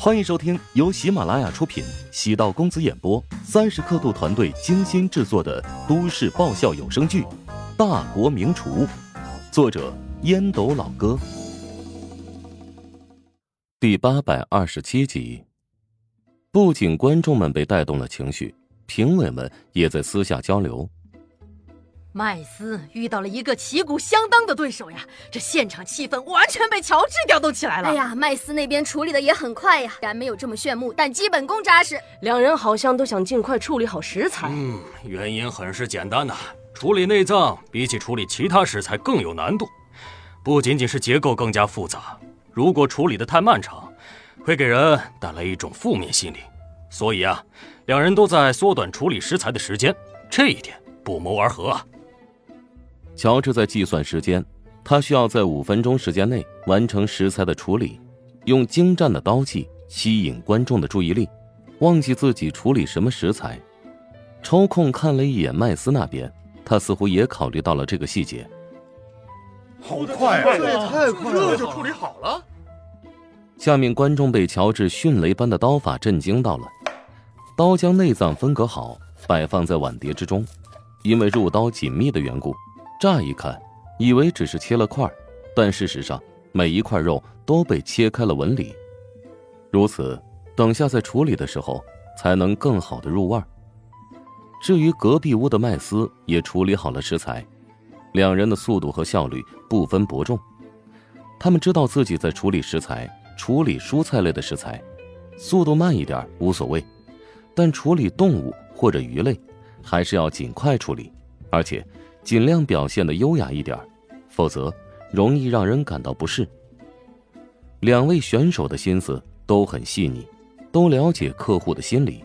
欢迎收听由喜马拉雅出品、喜道公子演播、三十刻度团队精心制作的都市爆笑有声剧《大国名厨》，作者烟斗老哥，第八百二十七集。不仅观众们被带动了情绪，评委们也在私下交流。麦斯遇到了一个旗鼓相当的对手呀，这现场气氛完全被乔治调动起来了。哎呀，麦斯那边处理的也很快呀，虽然没有这么炫目，但基本功扎实。两人好像都想尽快处理好食材。嗯，原因很是简单呐，处理内脏比起处理其他食材更有难度，不仅仅是结构更加复杂，如果处理的太漫长，会给人带来一种负面心理。所以啊，两人都在缩短处理食材的时间，这一点不谋而合啊。乔治在计算时间，他需要在五分钟时间内完成食材的处理，用精湛的刀技吸引观众的注意力，忘记自己处理什么食材。抽空看了一眼麦斯那边，他似乎也考虑到了这个细节。好快啊！这也太快了，这就处理好了。下面观众被乔治迅雷般的刀法震惊到了，刀将内脏分隔好，摆放在碗碟之中，因为入刀紧密的缘故。乍一看，以为只是切了块，但事实上每一块肉都被切开了纹理。如此，等下在处理的时候才能更好的入味。至于隔壁屋的麦斯也处理好了食材，两人的速度和效率不分伯仲。他们知道自己在处理食材，处理蔬菜类的食材，速度慢一点无所谓，但处理动物或者鱼类，还是要尽快处理，而且。尽量表现的优雅一点，否则容易让人感到不适。两位选手的心思都很细腻，都了解客户的心理。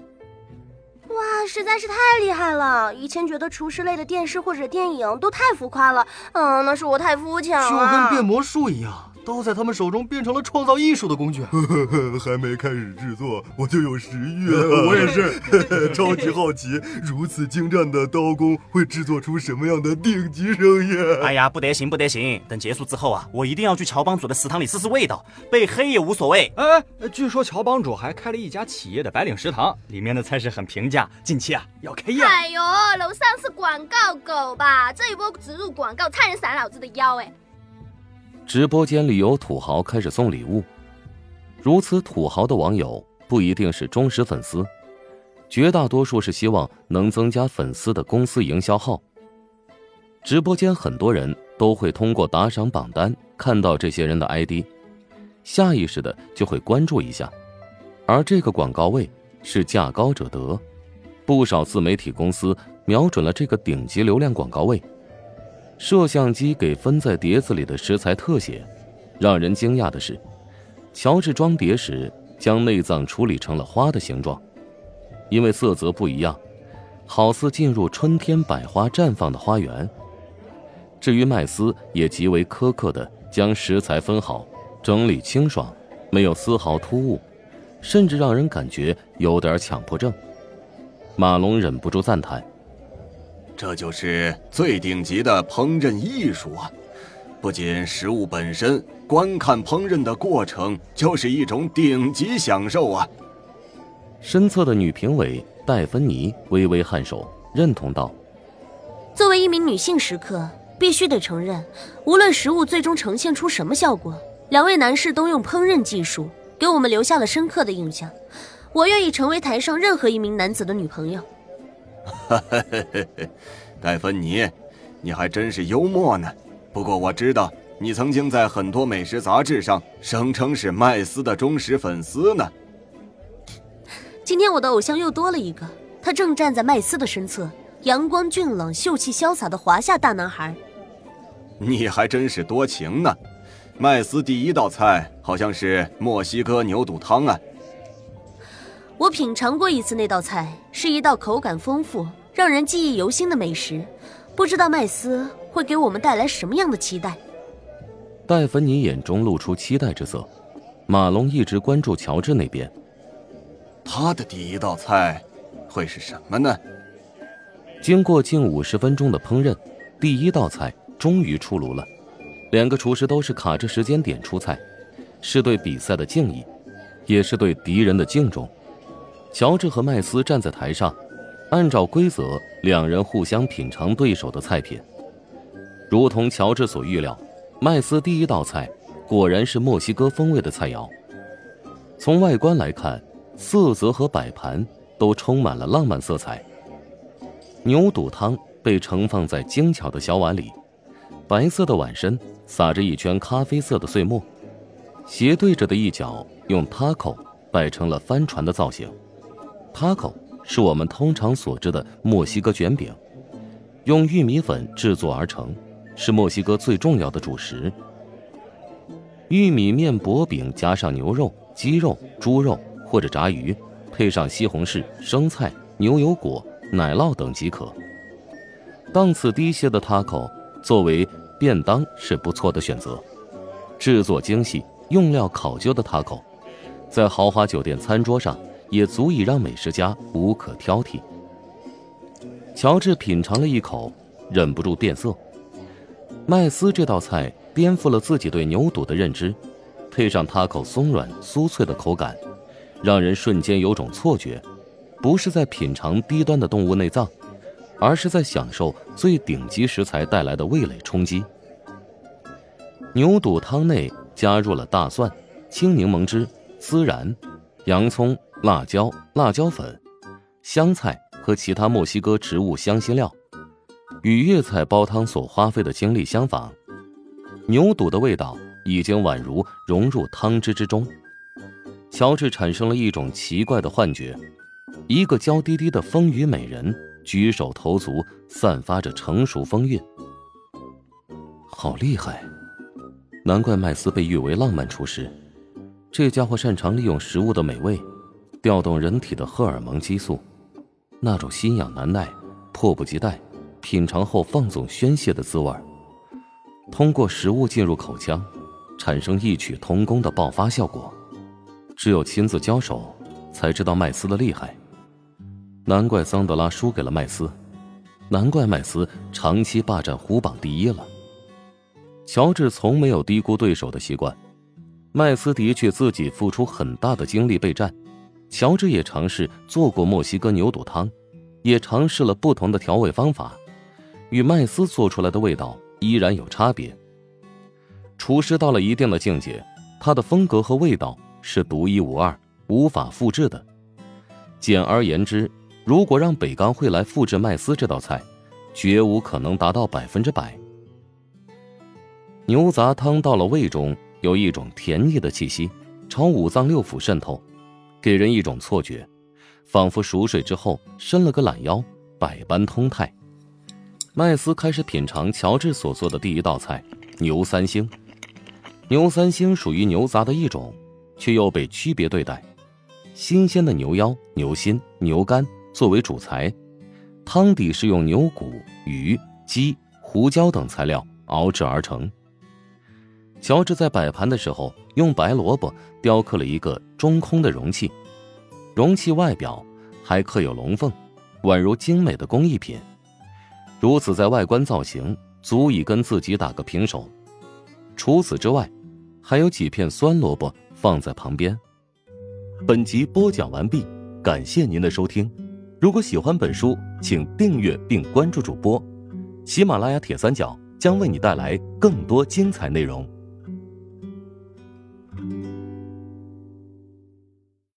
哇，实在是太厉害了！以前觉得厨师类的电视或者电影都太浮夸了，嗯，那是我太肤浅了。就跟变魔术一样。都在他们手中变成了创造艺术的工具。还没开始制作，我就有食欲了。我也是，超级好奇，如此精湛的刀工会制作出什么样的顶级盛宴？哎呀，不得行，不得行！等结束之后啊，我一定要去乔帮主的食堂里试试味道，被黑也无所谓。哎，据说乔帮主还开了一家企业的白领食堂，里面的菜式很平价，近期啊要开业。哎呦，楼上是广告狗吧？这一波植入广告，差点闪老子的腰哎！直播间里有土豪开始送礼物，如此土豪的网友不一定是忠实粉丝，绝大多数是希望能增加粉丝的公司营销号。直播间很多人都会通过打赏榜单看到这些人的 ID，下意识的就会关注一下，而这个广告位是价高者得，不少自媒体公司瞄准了这个顶级流量广告位。摄像机给分在碟子里的食材特写，让人惊讶的是，乔治装碟时将内脏处理成了花的形状，因为色泽不一样，好似进入春天百花绽放的花园。至于麦斯，也极为苛刻的将食材分好，整理清爽，没有丝毫突兀，甚至让人感觉有点强迫症。马龙忍不住赞叹。这就是最顶级的烹饪艺术啊！不仅食物本身，观看烹饪的过程就是一种顶级享受啊！身侧的女评委戴芬妮微微颔首，认同道：“作为一名女性食客，必须得承认，无论食物最终呈现出什么效果，两位男士都用烹饪技术给我们留下了深刻的印象。我愿意成为台上任何一名男子的女朋友。”哈，戴芬妮，你还真是幽默呢。不过我知道你曾经在很多美食杂志上声称是麦斯的忠实粉丝呢。今天我的偶像又多了一个，他正站在麦斯的身侧，阳光俊朗、秀气潇洒的华夏大男孩。你还真是多情呢。麦斯第一道菜好像是墨西哥牛肚汤啊。我品尝过一次那道菜，是一道口感丰富、让人记忆犹新的美食。不知道麦斯会给我们带来什么样的期待？戴芬妮眼中露出期待之色。马龙一直关注乔治那边，他的第一道菜会是什么呢？经过近五十分钟的烹饪，第一道菜终于出炉了。两个厨师都是卡着时间点出菜，是对比赛的敬意。也是对敌人的敬重。乔治和麦斯站在台上，按照规则，两人互相品尝对手的菜品。如同乔治所预料，麦斯第一道菜果然是墨西哥风味的菜肴。从外观来看，色泽和摆盘都充满了浪漫色彩。牛肚汤被盛放在精巧的小碗里，白色的碗身撒着一圈咖啡色的碎末，斜对着的一角用 taco 摆成了帆船的造型。taco 是我们通常所知的墨西哥卷饼，用玉米粉制作而成，是墨西哥最重要的主食。玉米面薄饼加上牛肉、鸡肉、猪肉或者炸鱼，配上西红柿、生菜、牛油果、奶酪等即可。档次低些的 taco 作为便当是不错的选择。制作精细、用料考究的 taco，在豪华酒店餐桌上。也足以让美食家无可挑剔。乔治品尝了一口，忍不住变色。麦斯这道菜颠覆了自己对牛肚的认知，配上塔口松软酥脆的口感，让人瞬间有种错觉，不是在品尝低端的动物内脏，而是在享受最顶级食材带来的味蕾冲击。牛肚汤内加入了大蒜、青柠檬汁、孜然、洋葱。辣椒、辣椒粉、香菜和其他墨西哥植物香辛料，与粤菜煲汤所花费的精力相仿。牛肚的味道已经宛如融入汤汁之中。乔治产生了一种奇怪的幻觉：一个娇滴滴的丰腴美人，举手投足散发着成熟风韵。好厉害！难怪麦斯被誉为浪漫厨师。这家伙擅长利用食物的美味。调动人体的荷尔蒙激素，那种心痒难耐、迫不及待品尝后放纵宣泄的滋味通过食物进入口腔，产生异曲同工的爆发效果。只有亲自交手，才知道麦斯的厉害。难怪桑德拉输给了麦斯，难怪麦斯长期霸占虎榜第一了。乔治从没有低估对手的习惯，麦斯的确自己付出很大的精力备战。乔治也尝试做过墨西哥牛肚汤，也尝试了不同的调味方法，与麦斯做出来的味道依然有差别。厨师到了一定的境界，他的风格和味道是独一无二、无法复制的。简而言之，如果让北钢会来复制麦斯这道菜，绝无可能达到百分之百。牛杂汤到了胃中，有一种甜腻的气息，朝五脏六腑渗透。给人一种错觉，仿佛熟睡之后伸了个懒腰，百般通泰。麦斯开始品尝乔治所做的第一道菜——牛三星。牛三星属于牛杂的一种，却又被区别对待。新鲜的牛腰、牛心、牛肝作为主材，汤底是用牛骨、鱼、鸡、胡椒等材料熬制而成。乔治在摆盘的时候。用白萝卜雕刻了一个中空的容器，容器外表还刻有龙凤，宛如精美的工艺品。如此在外观造型足以跟自己打个平手。除此之外，还有几片酸萝卜放在旁边。本集播讲完毕，感谢您的收听。如果喜欢本书，请订阅并关注主播。喜马拉雅铁三角将为你带来更多精彩内容。